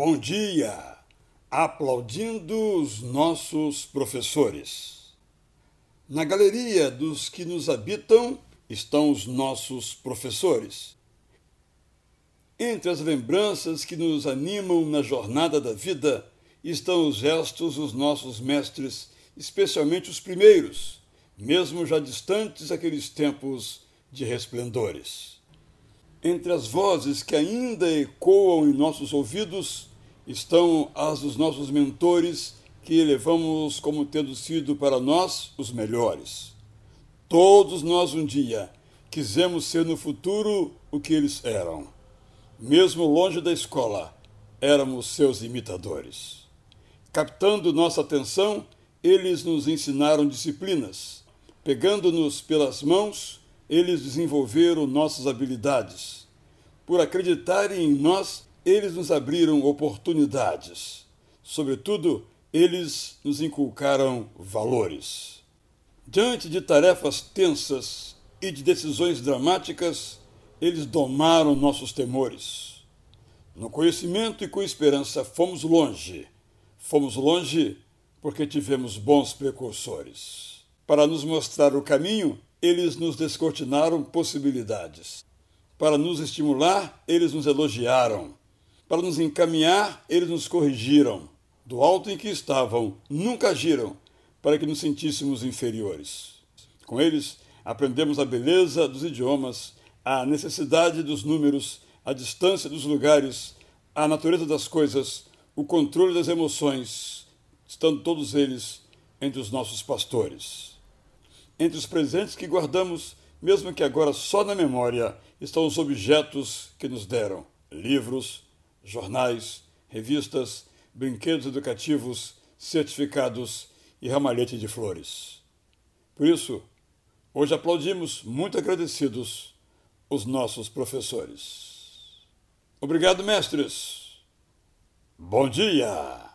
Bom dia! Aplaudindo os nossos professores. Na galeria dos que nos habitam estão os nossos professores. Entre as lembranças que nos animam na jornada da vida estão os gestos dos nossos mestres, especialmente os primeiros, mesmo já distantes aqueles tempos de resplendores. Entre as vozes que ainda ecoam em nossos ouvidos estão as dos nossos mentores que elevamos como tendo sido para nós os melhores. Todos nós um dia quisemos ser no futuro o que eles eram. Mesmo longe da escola, éramos seus imitadores. Captando nossa atenção, eles nos ensinaram disciplinas. Pegando-nos pelas mãos, eles desenvolveram nossas habilidades. Por acreditarem em nós, eles nos abriram oportunidades. Sobretudo, eles nos inculcaram valores. Diante de tarefas tensas e de decisões dramáticas, eles domaram nossos temores. No conhecimento e com esperança fomos longe. Fomos longe porque tivemos bons precursores. Para nos mostrar o caminho, eles nos descortinaram possibilidades. Para nos estimular, eles nos elogiaram. Para nos encaminhar, eles nos corrigiram. Do alto em que estavam, nunca agiram para que nos sentíssemos inferiores. Com eles, aprendemos a beleza dos idiomas, a necessidade dos números, a distância dos lugares, a natureza das coisas, o controle das emoções, estando todos eles entre os nossos pastores. Entre os presentes que guardamos, mesmo que agora só na memória, estão os objetos que nos deram: livros, jornais, revistas, brinquedos educativos, certificados e ramalhete de flores. Por isso, hoje aplaudimos, muito agradecidos, os nossos professores. Obrigado, mestres. Bom dia!